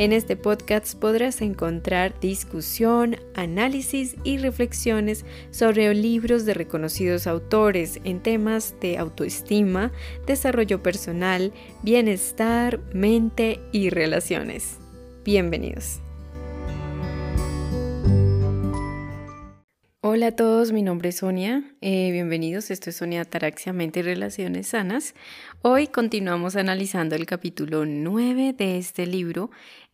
En este podcast podrás encontrar discusión, análisis y reflexiones sobre libros de reconocidos autores en temas de autoestima, desarrollo personal, bienestar, mente y relaciones. Bienvenidos. Hola a todos, mi nombre es Sonia. Eh, bienvenidos, esto es Sonia Taraxia, Mente y Relaciones Sanas. Hoy continuamos analizando el capítulo 9 de este libro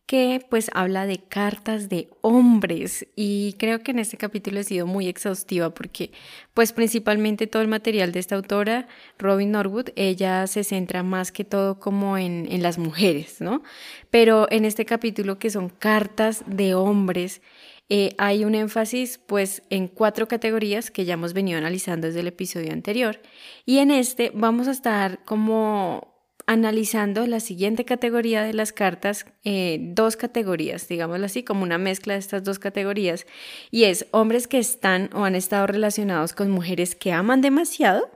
que pues habla de cartas de hombres y creo que en este capítulo he sido muy exhaustiva porque pues principalmente todo el material de esta autora, Robin Norwood, ella se centra más que todo como en, las mujeres, ¿no? Pero en este capítulo que son cartas de hombres, eh, hay un énfasis pues en cuatro categorías que ya hemos venido analizando desde el episodio anterior y en este vamos a estar como analizando la siguiente categoría de las cartas, eh, dos categorías, digámoslo así, como una mezcla de estas dos categorías, y es hombres que están o han estado relacionados con mujeres que aman demasiado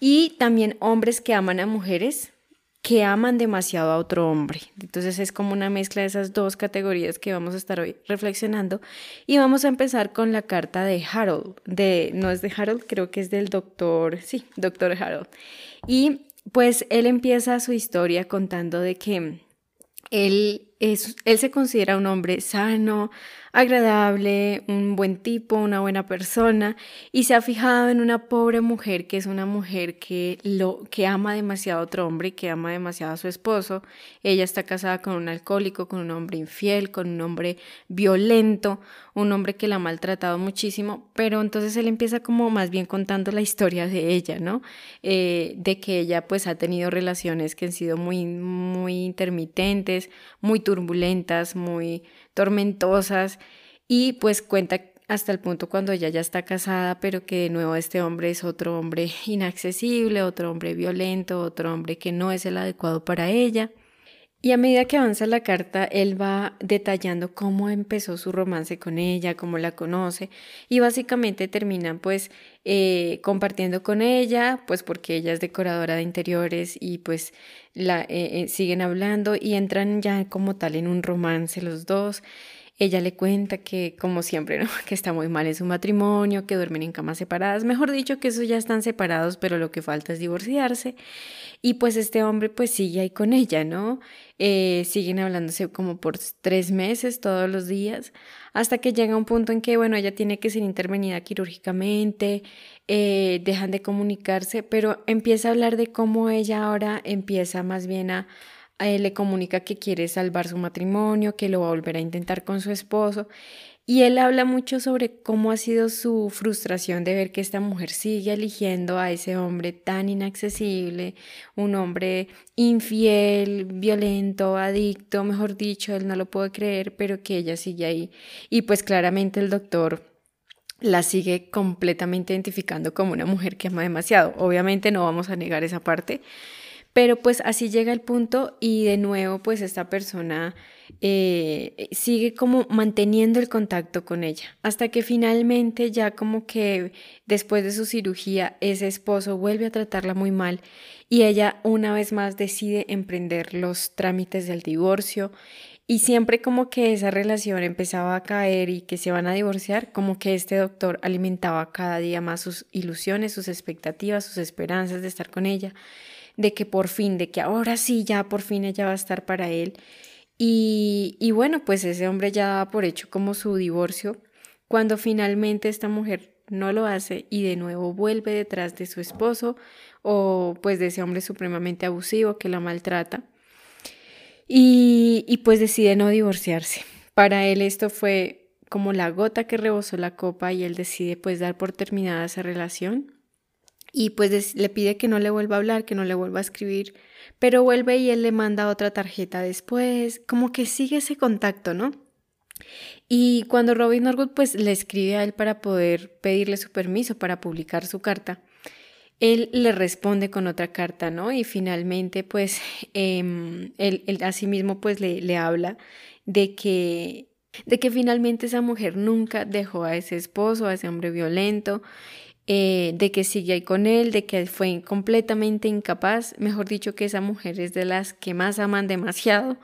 y también hombres que aman a mujeres que aman demasiado a otro hombre. Entonces es como una mezcla de esas dos categorías que vamos a estar hoy reflexionando y vamos a empezar con la carta de Harold, de no es de Harold, creo que es del doctor, sí, doctor Harold. Y pues él empieza su historia contando de que él es, él se considera un hombre sano, agradable, un buen tipo, una buena persona y se ha fijado en una pobre mujer que es una mujer que lo que ama demasiado a otro hombre, que ama demasiado a su esposo. Ella está casada con un alcohólico, con un hombre infiel, con un hombre violento, un hombre que la ha maltratado muchísimo, pero entonces él empieza como más bien contando la historia de ella, ¿no? Eh, de que ella pues ha tenido relaciones que han sido muy, muy intermitentes, muy turbulentas, muy tormentosas y pues cuenta hasta el punto cuando ella ya está casada, pero que de nuevo este hombre es otro hombre inaccesible, otro hombre violento, otro hombre que no es el adecuado para ella. Y a medida que avanza la carta, él va detallando cómo empezó su romance con ella, cómo la conoce y básicamente terminan pues eh, compartiendo con ella, pues porque ella es decoradora de interiores y pues la, eh, eh, siguen hablando y entran ya como tal en un romance los dos. Ella le cuenta que, como siempre, ¿no? que está muy mal en su matrimonio, que duermen en camas separadas, mejor dicho, que esos ya están separados, pero lo que falta es divorciarse. Y pues este hombre pues sigue ahí con ella, ¿no? Eh, siguen hablándose como por tres meses todos los días, hasta que llega un punto en que, bueno, ella tiene que ser intervenida quirúrgicamente, eh, dejan de comunicarse, pero empieza a hablar de cómo ella ahora empieza más bien a le comunica que quiere salvar su matrimonio, que lo va a volver a intentar con su esposo. Y él habla mucho sobre cómo ha sido su frustración de ver que esta mujer sigue eligiendo a ese hombre tan inaccesible, un hombre infiel, violento, adicto, mejor dicho, él no lo puede creer, pero que ella sigue ahí. Y pues claramente el doctor la sigue completamente identificando como una mujer que ama demasiado. Obviamente no vamos a negar esa parte, pero pues así llega el punto y de nuevo pues esta persona eh, sigue como manteniendo el contacto con ella hasta que finalmente ya como que después de su cirugía ese esposo vuelve a tratarla muy mal y ella una vez más decide emprender los trámites del divorcio y siempre como que esa relación empezaba a caer y que se van a divorciar, como que este doctor alimentaba cada día más sus ilusiones, sus expectativas, sus esperanzas de estar con ella de que por fin, de que ahora sí, ya por fin ella va a estar para él. Y, y bueno, pues ese hombre ya daba por hecho como su divorcio, cuando finalmente esta mujer no lo hace y de nuevo vuelve detrás de su esposo o pues de ese hombre supremamente abusivo que la maltrata. Y, y pues decide no divorciarse. Para él esto fue como la gota que rebosó la copa y él decide pues dar por terminada esa relación y pues le pide que no le vuelva a hablar, que no le vuelva a escribir, pero vuelve y él le manda otra tarjeta después, como que sigue ese contacto, ¿no? Y cuando Robin Norwood pues le escribe a él para poder pedirle su permiso para publicar su carta, él le responde con otra carta, ¿no? Y finalmente pues eh, él, él asimismo pues le, le habla de que de que finalmente esa mujer nunca dejó a ese esposo, a ese hombre violento, eh, de que sigue ahí con él, de que fue completamente incapaz, mejor dicho que esa mujer es de las que más aman demasiado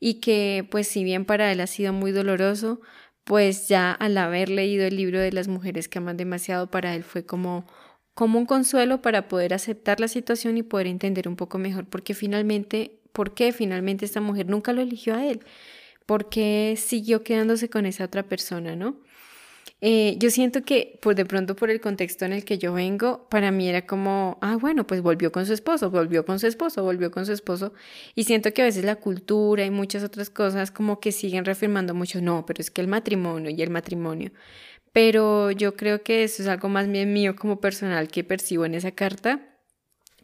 y que pues si bien para él ha sido muy doloroso, pues ya al haber leído el libro de las mujeres que aman demasiado, para él fue como, como un consuelo para poder aceptar la situación y poder entender un poco mejor, porque finalmente, ¿por qué finalmente esta mujer nunca lo eligió a él? ¿Por qué siguió quedándose con esa otra persona, no? Eh, yo siento que, pues de pronto por el contexto en el que yo vengo, para mí era como, ah, bueno, pues volvió con su esposo, volvió con su esposo, volvió con su esposo. Y siento que a veces la cultura y muchas otras cosas como que siguen reafirmando mucho, no, pero es que el matrimonio y el matrimonio. Pero yo creo que eso es algo más bien mío como personal que percibo en esa carta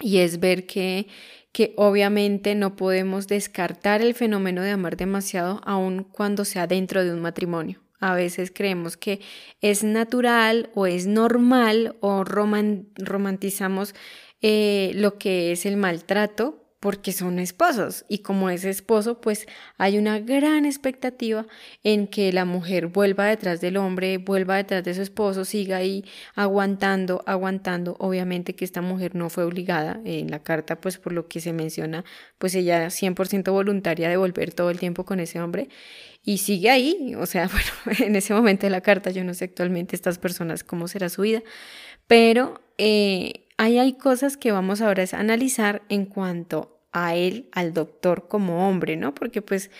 y es ver que, que obviamente no podemos descartar el fenómeno de amar demasiado aun cuando sea dentro de un matrimonio. A veces creemos que es natural o es normal o romantizamos eh, lo que es el maltrato porque son esposos. Y como es esposo pues hay una gran expectativa en que la mujer vuelva detrás del hombre, vuelva detrás de su esposo, siga ahí aguantando, aguantando. Obviamente que esta mujer no fue obligada. En la carta pues por lo que se menciona pues ella 100% voluntaria de volver todo el tiempo con ese hombre. Y sigue ahí, o sea, bueno, en ese momento de la carta yo no sé actualmente estas personas cómo será su vida, pero... Eh, ahí hay cosas que vamos ahora a analizar en cuanto a él, al doctor como hombre, ¿no? Porque pues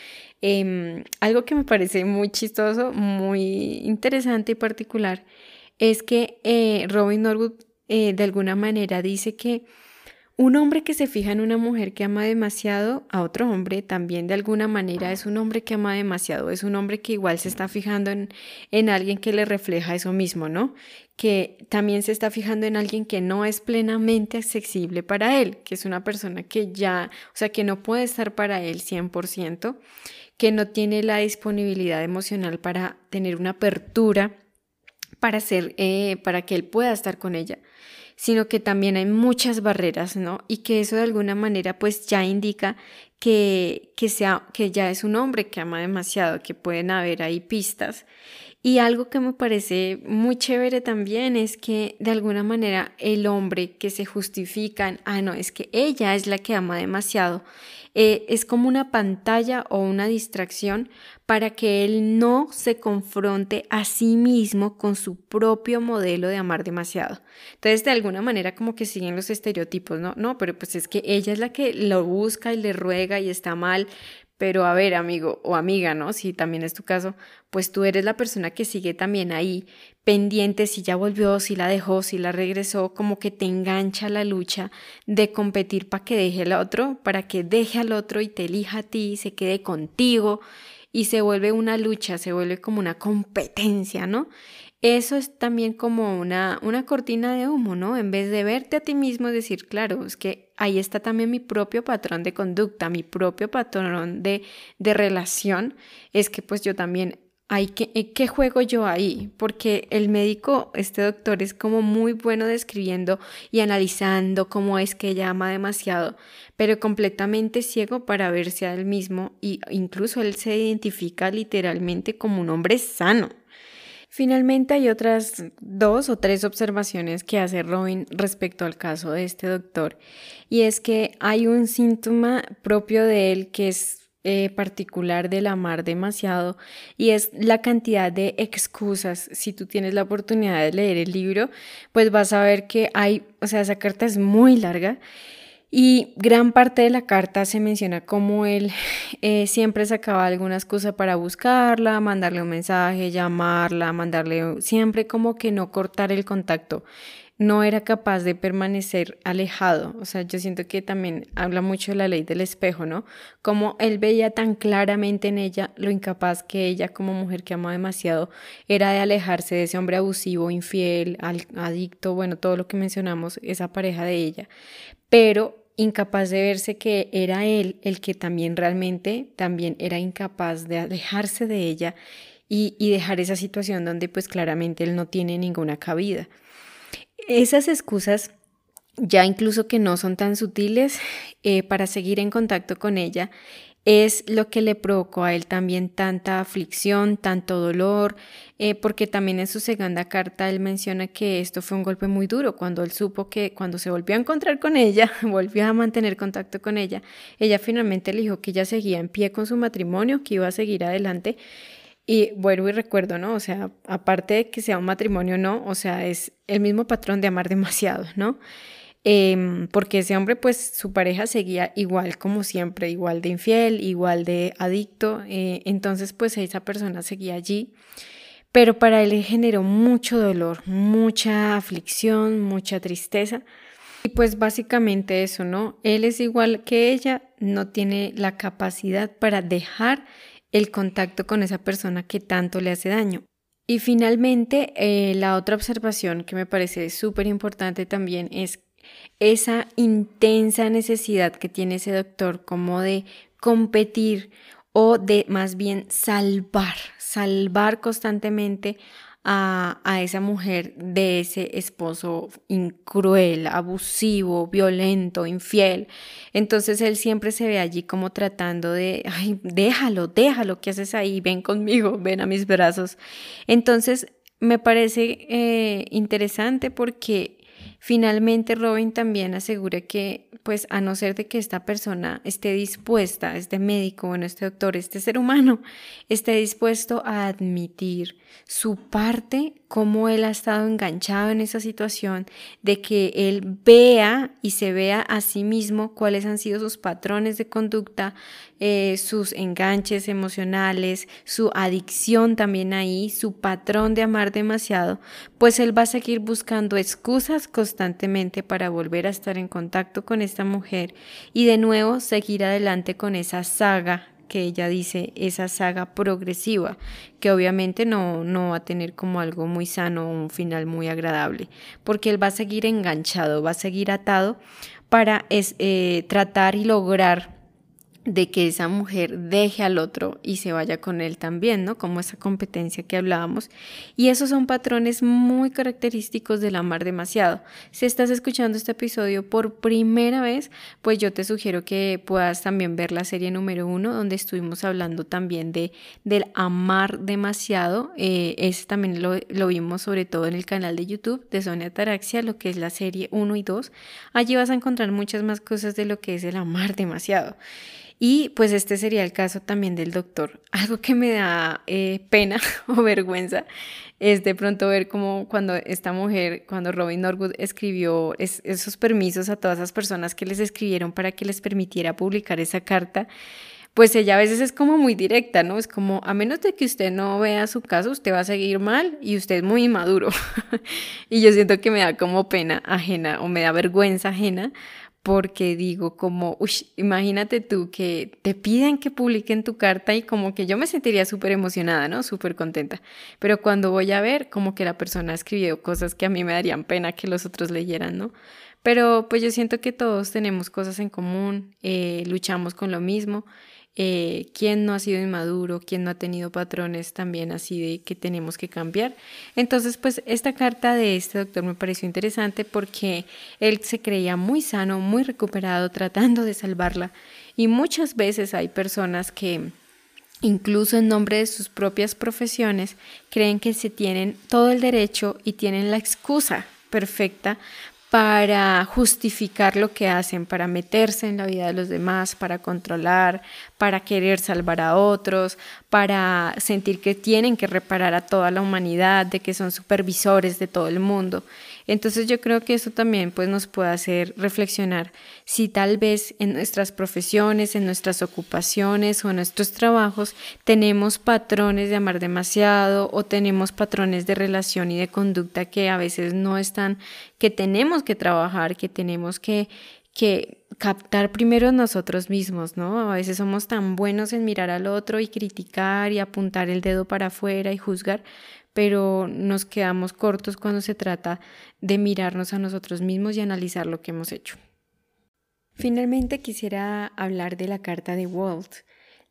em, algo que me parece muy chistoso, muy interesante y particular, es que eh, Robin Norwood eh, de alguna manera dice que un hombre que se fija en una mujer que ama demasiado a otro hombre también de alguna manera es un hombre que ama demasiado, es un hombre que igual se está fijando en, en alguien que le refleja eso mismo, ¿no? Que también se está fijando en alguien que no es plenamente accesible para él, que es una persona que ya, o sea, que no puede estar para él 100%, que no tiene la disponibilidad emocional para tener una apertura para, ser, eh, para que él pueda estar con ella sino que también hay muchas barreras, ¿no? Y que eso de alguna manera pues ya indica que, que, sea, que ya es un hombre que ama demasiado, que pueden haber ahí pistas. Y algo que me parece muy chévere también es que de alguna manera el hombre que se justifica, ah, no, es que ella es la que ama demasiado, eh, es como una pantalla o una distracción para que él no se confronte a sí mismo con su propio modelo de amar demasiado. Entonces, de alguna manera como que siguen los estereotipos, ¿no? No, pero pues es que ella es la que lo busca y le ruega y está mal, pero a ver, amigo o amiga, ¿no? Si también es tu caso, pues tú eres la persona que sigue también ahí pendiente si ya volvió, si la dejó, si la regresó, como que te engancha la lucha de competir para que deje al otro, para que deje al otro y te elija a ti, se quede contigo y se vuelve una lucha, se vuelve como una competencia, ¿no? Eso es también como una, una cortina de humo, ¿no? En vez de verte a ti mismo, decir, claro, es que ahí está también mi propio patrón de conducta, mi propio patrón de, de relación, es que pues yo también hay que, eh, ¿qué juego yo ahí? Porque el médico, este doctor, es como muy bueno describiendo y analizando cómo es que ella ama demasiado, pero completamente ciego para verse a él mismo y incluso él se identifica literalmente como un hombre sano. Finalmente hay otras dos o tres observaciones que hace Robin respecto al caso de este doctor y es que hay un síntoma propio de él que es eh, particular del amar demasiado y es la cantidad de excusas. Si tú tienes la oportunidad de leer el libro, pues vas a ver que hay, o sea, esa carta es muy larga y gran parte de la carta se menciona como él eh, siempre sacaba alguna excusa para buscarla, mandarle un mensaje, llamarla, mandarle, siempre como que no cortar el contacto. No era capaz de permanecer alejado. O sea, yo siento que también habla mucho de la ley del espejo, ¿no? Como él veía tan claramente en ella lo incapaz que ella, como mujer que ama demasiado, era de alejarse de ese hombre abusivo, infiel, adicto, bueno, todo lo que mencionamos, esa pareja de ella pero incapaz de verse que era él el que también realmente también era incapaz de alejarse de ella y, y, dejar esa situación donde pues claramente él no tiene ninguna cabida. Esas excusas ya incluso que no son tan sutiles, eh, para seguir en contacto con ella, es lo que le provocó a él también tanta aflicción, tanto dolor, eh, porque también en su segunda carta él menciona que esto fue un golpe muy duro cuando él supo que cuando se volvió a encontrar con ella, volvió a mantener contacto con ella, ella finalmente le dijo que ella seguía en pie con su matrimonio, que iba a seguir adelante. Y vuelvo y recuerdo, ¿no? O sea, aparte de que sea un matrimonio no, o sea, es el mismo patrón de amar demasiado, ¿no? Em, porque ese hombre, pues su pareja seguía igual como siempre, igual de infiel, igual de adicto, eh, entonces pues esa persona seguía allí, pero para él generó mucho dolor, mucha aflicción, mucha tristeza. Y pues básicamente eso, ¿no? Él es igual que ella, no tiene la capacidad para dejar el contacto con esa persona que tanto le hace daño. Y finalmente, eh, la otra observación que me parece súper importante también es esa intensa necesidad que tiene ese doctor como de competir o de más bien salvar, salvar constantemente a, a, esa mujer de ese esposo incruel, abusivo, violento, infiel. Entonces él siempre se ve allí como tratando de, ay, déjalo, déjalo, ¿qué haces ahí? Ven conmigo, ven a mis brazos. Entonces me parece eh, interesante porque Finalmente, Robin también asegura que, pues, a no ser de que esta persona esté dispuesta, este médico, bueno, este doctor, este ser humano, esté dispuesto a admitir su parte, cómo él ha estado enganchado en esa situación, de que él vea y se vea a sí mismo cuáles han sido sus patrones de conducta, eh, sus enganches emocionales, su adicción también ahí, su patrón de amar demasiado, pues él va a seguir buscando excusas constantemente para volver a estar en contacto con esta mujer y de nuevo seguir adelante con esa saga que ella dice, esa saga progresiva, que obviamente no, no va a tener como algo muy sano, un final muy agradable, porque él va a seguir enganchado, va a seguir atado para eh, tratar y lograr de que esa mujer deje al otro y se vaya con él también, ¿no? Como esa competencia que hablábamos. Y esos son patrones muy característicos del amar demasiado. Si estás escuchando este episodio por primera vez, pues yo te sugiero que puedas también ver la serie número uno, donde estuvimos hablando también de, del amar demasiado. Eh, ese también lo, lo vimos sobre todo en el canal de YouTube de Sonia Taraxia, lo que es la serie 1 y 2. Allí vas a encontrar muchas más cosas de lo que es el amar demasiado. Y pues este sería el caso también del doctor. Algo que me da eh, pena o vergüenza es de pronto ver como cuando esta mujer, cuando Robin Norwood escribió esos permisos a todas esas personas que les escribieron para que les permitiera publicar esa carta, pues ella a veces es como muy directa, ¿no? Es como, a menos de que usted no vea su caso, usted va a seguir mal y usted es muy inmaduro. y yo siento que me da como pena ajena o me da vergüenza ajena porque digo como, uy, imagínate tú que te piden que publiquen tu carta y como que yo me sentiría súper emocionada, ¿no? Súper contenta. Pero cuando voy a ver, como que la persona escribió cosas que a mí me darían pena que los otros leyeran, ¿no? Pero pues yo siento que todos tenemos cosas en común, eh, luchamos con lo mismo eh, quién no ha sido inmaduro, quién no ha tenido patrones también así de que tenemos que cambiar. Entonces, pues esta carta de este doctor me pareció interesante porque él se creía muy sano, muy recuperado, tratando de salvarla. Y muchas veces hay personas que incluso en nombre de sus propias profesiones, creen que se tienen todo el derecho y tienen la excusa perfecta para justificar lo que hacen, para meterse en la vida de los demás, para controlar, para querer salvar a otros, para sentir que tienen que reparar a toda la humanidad, de que son supervisores de todo el mundo. Entonces yo creo que eso también pues nos puede hacer reflexionar si tal vez en nuestras profesiones, en nuestras ocupaciones o en nuestros trabajos tenemos patrones de amar demasiado o tenemos patrones de relación y de conducta que a veces no están, que tenemos que trabajar, que tenemos que que captar primero nosotros mismos, ¿no? A veces somos tan buenos en mirar al otro y criticar y apuntar el dedo para afuera y juzgar, pero nos quedamos cortos cuando se trata de mirarnos a nosotros mismos y analizar lo que hemos hecho. Finalmente quisiera hablar de la carta de Walt,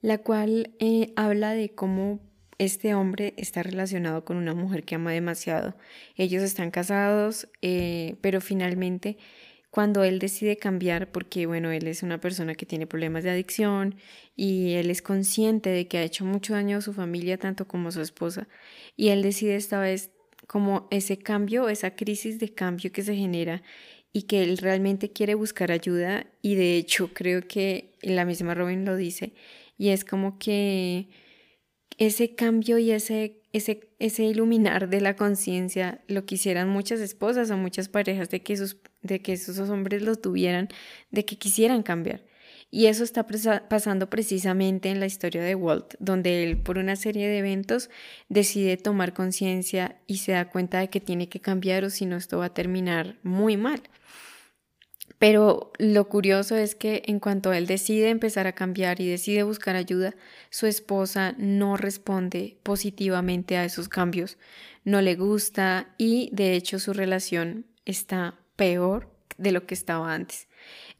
la cual eh, habla de cómo este hombre está relacionado con una mujer que ama demasiado. Ellos están casados, eh, pero finalmente cuando él decide cambiar, porque bueno, él es una persona que tiene problemas de adicción y él es consciente de que ha hecho mucho daño a su familia, tanto como a su esposa, y él decide esta vez como ese cambio, esa crisis de cambio que se genera y que él realmente quiere buscar ayuda y de hecho creo que la misma Robin lo dice y es como que ese cambio y ese, ese, ese iluminar de la conciencia lo quisieran muchas esposas o muchas parejas de que, sus, de que esos hombres lo tuvieran, de que quisieran cambiar. Y eso está pasando precisamente en la historia de Walt, donde él por una serie de eventos decide tomar conciencia y se da cuenta de que tiene que cambiar o si no esto va a terminar muy mal. Pero lo curioso es que en cuanto él decide empezar a cambiar y decide buscar ayuda, su esposa no responde positivamente a esos cambios, no le gusta y de hecho su relación está peor de lo que estaba antes.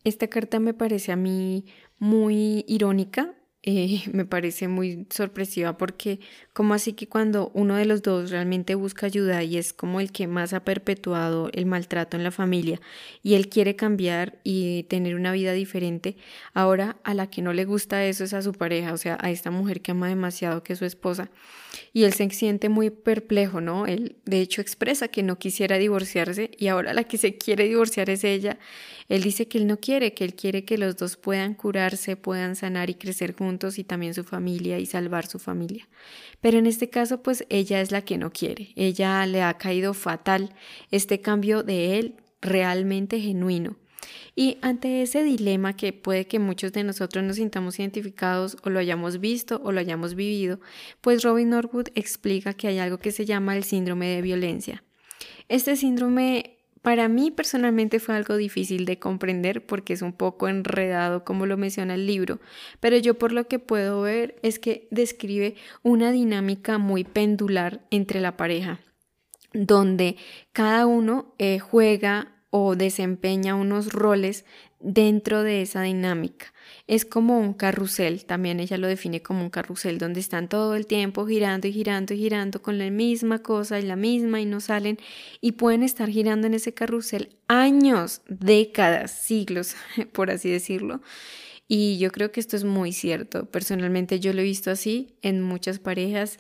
Esta carta me parece a mí muy irónica eh, me parece muy sorpresiva porque como así que cuando uno de los dos realmente busca ayuda y es como el que más ha perpetuado el maltrato en la familia y él quiere cambiar y tener una vida diferente, ahora a la que no le gusta eso es a su pareja, o sea, a esta mujer que ama demasiado que es su esposa y él se siente muy perplejo, ¿no? Él de hecho expresa que no quisiera divorciarse y ahora la que se quiere divorciar es ella. Él dice que él no quiere, que él quiere que los dos puedan curarse, puedan sanar y crecer juntos y también su familia y salvar su familia. Pero en este caso, pues ella es la que no quiere. Ella le ha caído fatal este cambio de él realmente genuino. Y ante ese dilema que puede que muchos de nosotros nos sintamos identificados o lo hayamos visto o lo hayamos vivido, pues Robin Norwood explica que hay algo que se llama el síndrome de violencia. Este síndrome para mí personalmente fue algo difícil de comprender porque es un poco enredado como lo menciona el libro, pero yo por lo que puedo ver es que describe una dinámica muy pendular entre la pareja, donde cada uno eh, juega o desempeña unos roles dentro de esa dinámica. Es como un carrusel, también ella lo define como un carrusel, donde están todo el tiempo girando y girando y girando con la misma cosa y la misma y no salen y pueden estar girando en ese carrusel años, décadas, siglos, por así decirlo. Y yo creo que esto es muy cierto. Personalmente yo lo he visto así en muchas parejas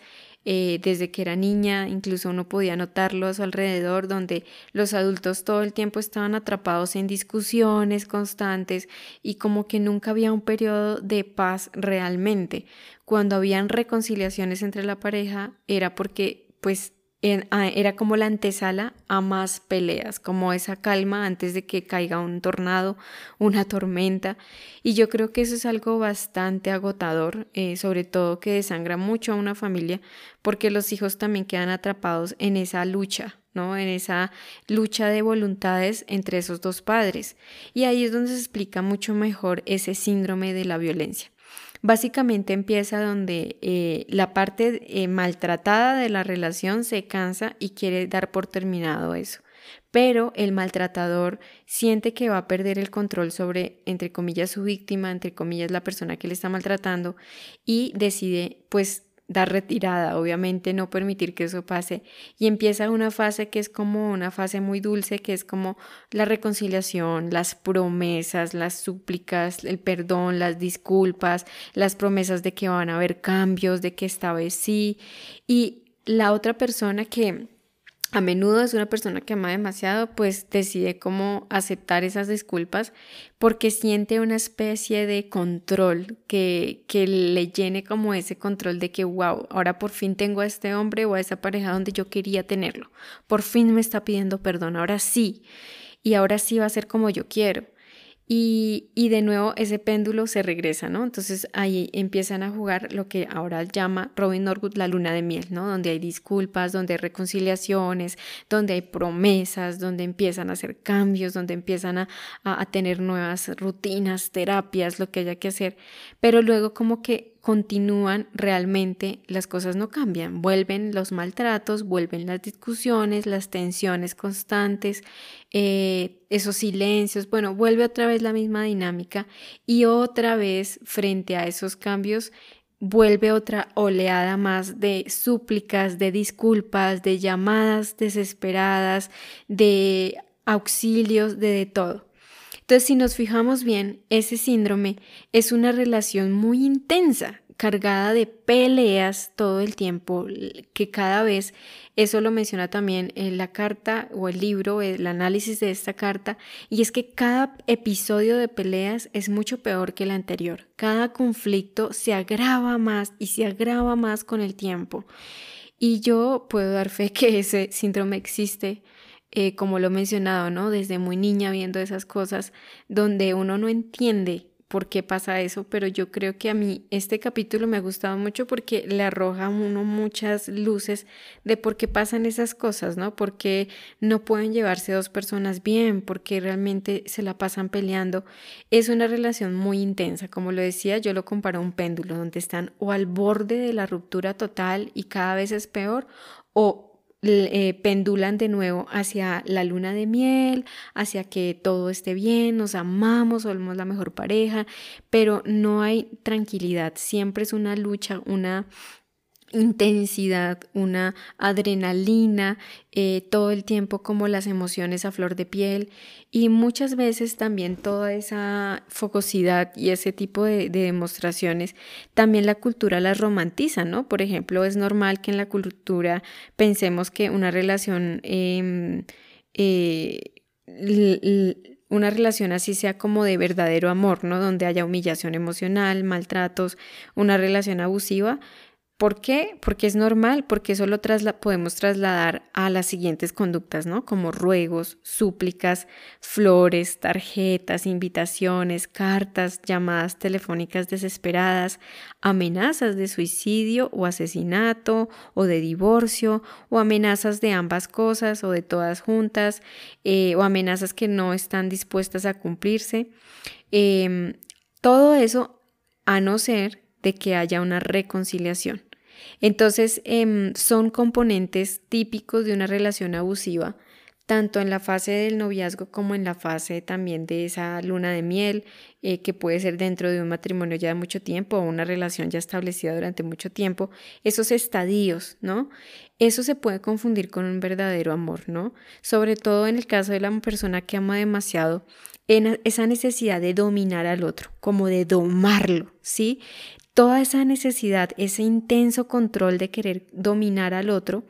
eh, desde que era niña, incluso uno podía notarlo a su alrededor, donde los adultos todo el tiempo estaban atrapados en discusiones constantes y como que nunca había un periodo de paz realmente. Cuando habían reconciliaciones entre la pareja era porque pues era como la antesala a más peleas, como esa calma antes de que caiga un tornado, una tormenta. Y yo creo que eso es algo bastante agotador, eh, sobre todo que desangra mucho a una familia, porque los hijos también quedan atrapados en esa lucha, ¿no? En esa lucha de voluntades entre esos dos padres. Y ahí es donde se explica mucho mejor ese síndrome de la violencia. Básicamente empieza donde eh, la parte eh, maltratada de la relación se cansa y quiere dar por terminado eso. Pero el maltratador siente que va a perder el control sobre, entre comillas, su víctima, entre comillas, la persona que le está maltratando y decide pues dar retirada, obviamente no permitir que eso pase. Y empieza una fase que es como una fase muy dulce, que es como la reconciliación, las promesas, las súplicas, el perdón, las disculpas, las promesas de que van a haber cambios, de que esta vez sí. Y la otra persona que a menudo es una persona que ama demasiado, pues decide cómo aceptar esas disculpas porque siente una especie de control que, que le llene como ese control de que, wow, ahora por fin tengo a este hombre o a esa pareja donde yo quería tenerlo. Por fin me está pidiendo perdón, ahora sí. Y ahora sí va a ser como yo quiero. Y, y, de nuevo ese péndulo se regresa, ¿no? Entonces ahí empiezan a jugar lo que ahora llama Robin Norwood la luna de miel, ¿no? Donde hay disculpas, donde hay reconciliaciones, donde hay promesas, donde empiezan a hacer cambios, donde empiezan a, a, a tener nuevas rutinas, terapias, lo que haya que hacer. Pero luego como que continúan realmente, las cosas no cambian, vuelven los maltratos, vuelven las discusiones, las tensiones constantes, eh, esos silencios, bueno, vuelve otra vez la misma dinámica y otra vez frente a esos cambios vuelve otra oleada más de súplicas, de disculpas, de llamadas desesperadas, de auxilios, de, de todo. Entonces, si nos fijamos bien, ese síndrome es una relación muy intensa, cargada de peleas todo el tiempo, que cada vez, eso lo menciona también en la carta o el libro, el análisis de esta carta, y es que cada episodio de peleas es mucho peor que el anterior. Cada conflicto se agrava más y se agrava más con el tiempo. Y yo puedo dar fe que ese síndrome existe eh, como lo he mencionado, ¿no? Desde muy niña viendo esas cosas donde uno no entiende por qué pasa eso, pero yo creo que a mí este capítulo me ha gustado mucho porque le arroja a uno muchas luces de por qué pasan esas cosas, ¿no? Porque no pueden llevarse dos personas bien, porque realmente se la pasan peleando. Es una relación muy intensa, como lo decía, yo lo comparo a un péndulo donde están o al borde de la ruptura total y cada vez es peor o eh, pendulan de nuevo hacia la luna de miel, hacia que todo esté bien, nos amamos, somos la mejor pareja, pero no hay tranquilidad, siempre es una lucha, una intensidad, una adrenalina, eh, todo el tiempo como las emociones a flor de piel y muchas veces también toda esa focosidad y ese tipo de, demostraciones, también la cultura las romantiza, ¿no? Por ejemplo, es normal que en la cultura pensemos que una relación... Em, eh, una relación así sea como de verdadero amor, ¿no? Donde haya humillación emocional, maltratos, una relación abusiva, ¿Por qué? Porque es normal, porque eso lo podemos trasladar a las siguientes conductas, ¿no? Como ruegos, súplicas, flores, tarjetas, invitaciones, cartas, llamadas telefónicas desesperadas, amenazas de suicidio o asesinato o de divorcio o amenazas de ambas cosas o de todas juntas eh, o amenazas que no están dispuestas a cumplirse. Em, todo eso a no ser de que haya una reconciliación. Entonces, em, son componentes típicos de una relación abusiva, tanto en la fase del noviazgo como en la fase también de esa luna de miel, eh, que puede ser dentro de un matrimonio ya de mucho tiempo o una relación ya establecida durante mucho tiempo, esos estadios, ¿no? Eso se puede confundir con un verdadero amor, ¿no? Sobre todo en el caso de la persona que ama demasiado, en esa necesidad de dominar al otro, como de domarlo, ¿sí? toda esa necesidad, ese intenso control de querer dominar al otro,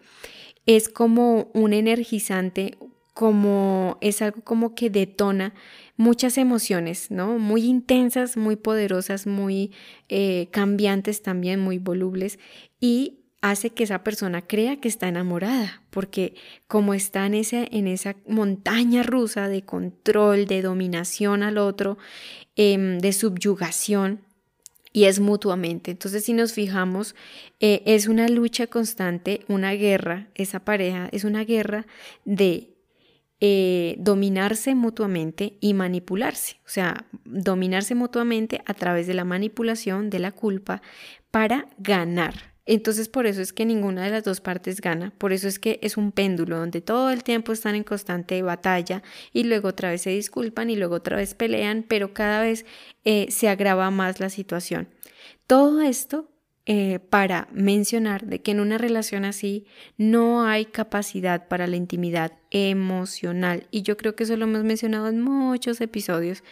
es como un energizante, como es algo como que detona muchas emociones, ¿no? Muy intensas, muy poderosas, muy eh, cambiantes también, muy volubles y hace que esa persona crea que está enamorada, porque como está en, ese, en esa montaña rusa de control, de dominación al otro, em, de subyugación, y es mutuamente. Entonces, si nos fijamos, eh, es una lucha constante, una guerra, esa pareja es una guerra de eh, dominarse mutuamente y manipularse, o sea, dominarse mutuamente a través de la manipulación, de la culpa, para ganar. Entonces por eso es que ninguna de las dos partes gana, por eso es que es un péndulo donde todo el tiempo están en constante batalla y luego otra vez se disculpan y luego otra vez pelean, pero cada vez eh, se agrava más la situación. Todo esto eh, para mencionar de que en una relación así no hay capacidad para la intimidad emocional. Y yo creo que eso lo hemos mencionado en muchos episodios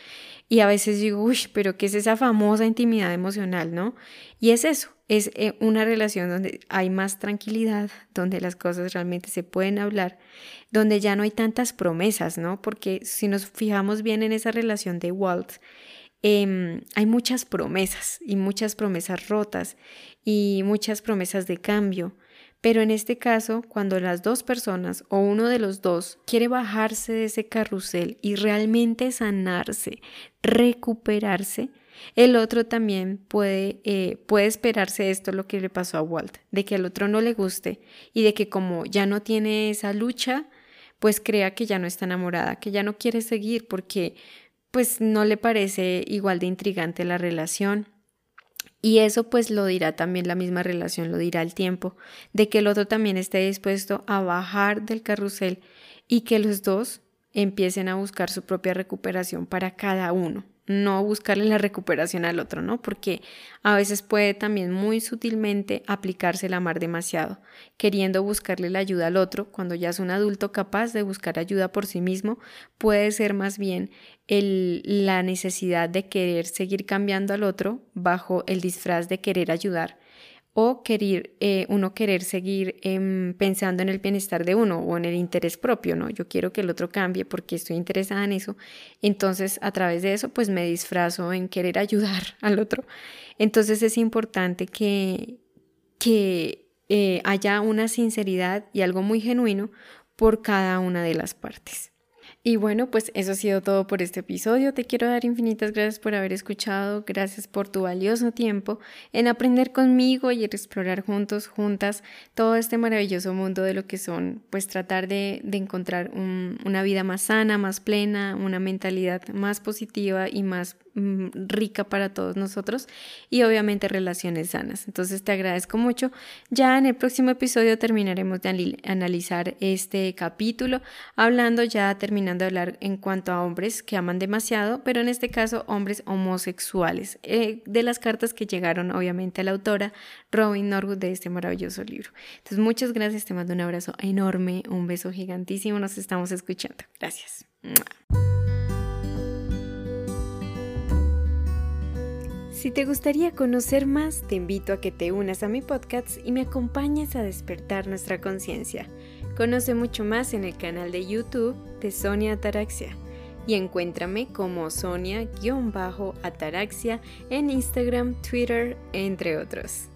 y a veces digo, uy, pero ¿qué es esa famosa intimidad emocional, no? Y es eso, es eh, una relación donde hay más tranquilidad, donde las cosas realmente se pueden hablar, donde ya no hay tantas promesas, ¿no? Porque si nos fijamos bien en esa relación de Walt, em, hay muchas promesas y muchas promesas rotas y muchas promesas de cambio. Pero en este caso, cuando las dos personas o uno de los dos quiere bajarse de ese carrusel y realmente sanarse, recuperarse, el otro también puede, eh, puede esperarse esto lo que le pasó a Walt, de que al otro no le guste y de que como ya no tiene esa lucha, pues crea que ya no está enamorada, que ya no quiere seguir porque pues no le parece igual de intrigante la relación. Y eso pues lo dirá también la misma relación, lo dirá el tiempo, de que el otro también esté dispuesto a bajar del carrusel y que los dos empiecen a buscar su propia recuperación para cada uno. no buscarle la recuperación al otro, ¿no? Porque a veces puede también muy sutilmente aplicarse el amar demasiado, queriendo buscarle la ayuda al otro, cuando ya es un adulto capaz de buscar ayuda por sí mismo, puede ser más bien la necesidad de querer seguir cambiando al otro bajo el disfraz de querer ayudar o querer, eh, uno querer seguir em, pensando en el bienestar de uno o en el interés propio, ¿no? Yo quiero que el otro cambie porque estoy interesada en eso. Entonces, a través de eso, pues me disfrazo en querer ayudar al otro. Entonces, es importante que, que eh, haya una sinceridad y algo muy genuino por cada una de las partes. Y bueno, pues eso ha sido todo por este episodio. Te quiero dar infinitas gracias por haber escuchado, gracias por tu valioso tiempo en aprender conmigo y explorar juntos, juntas, todo este maravilloso mundo de lo que son, pues tratar de, encontrar una vida más sana, más plena, una mentalidad más positiva y más mm, rica para todos nosotros y obviamente relaciones sanas. Entonces te agradezco mucho. Ya en el próximo episodio terminaremos de analizar este capítulo, hablando ya terminando de hablar en cuanto a hombres que aman demasiado, pero en este caso hombres homosexuales, eh, de las cartas que llegaron obviamente a la autora Robin Norwood de este maravilloso libro. Entonces muchas gracias, te mando un abrazo enorme, un beso gigantísimo, nos estamos escuchando. Gracias. Si te gustaría conocer más, te invito a que te unas a mi podcast y me acompañes a despertar nuestra conciencia. Conoce mucho más en el canal de YouTube de Sonia Ataraxia y encuéntrame como Sonia-Ataraxia en Instagram, Twitter, entre otros.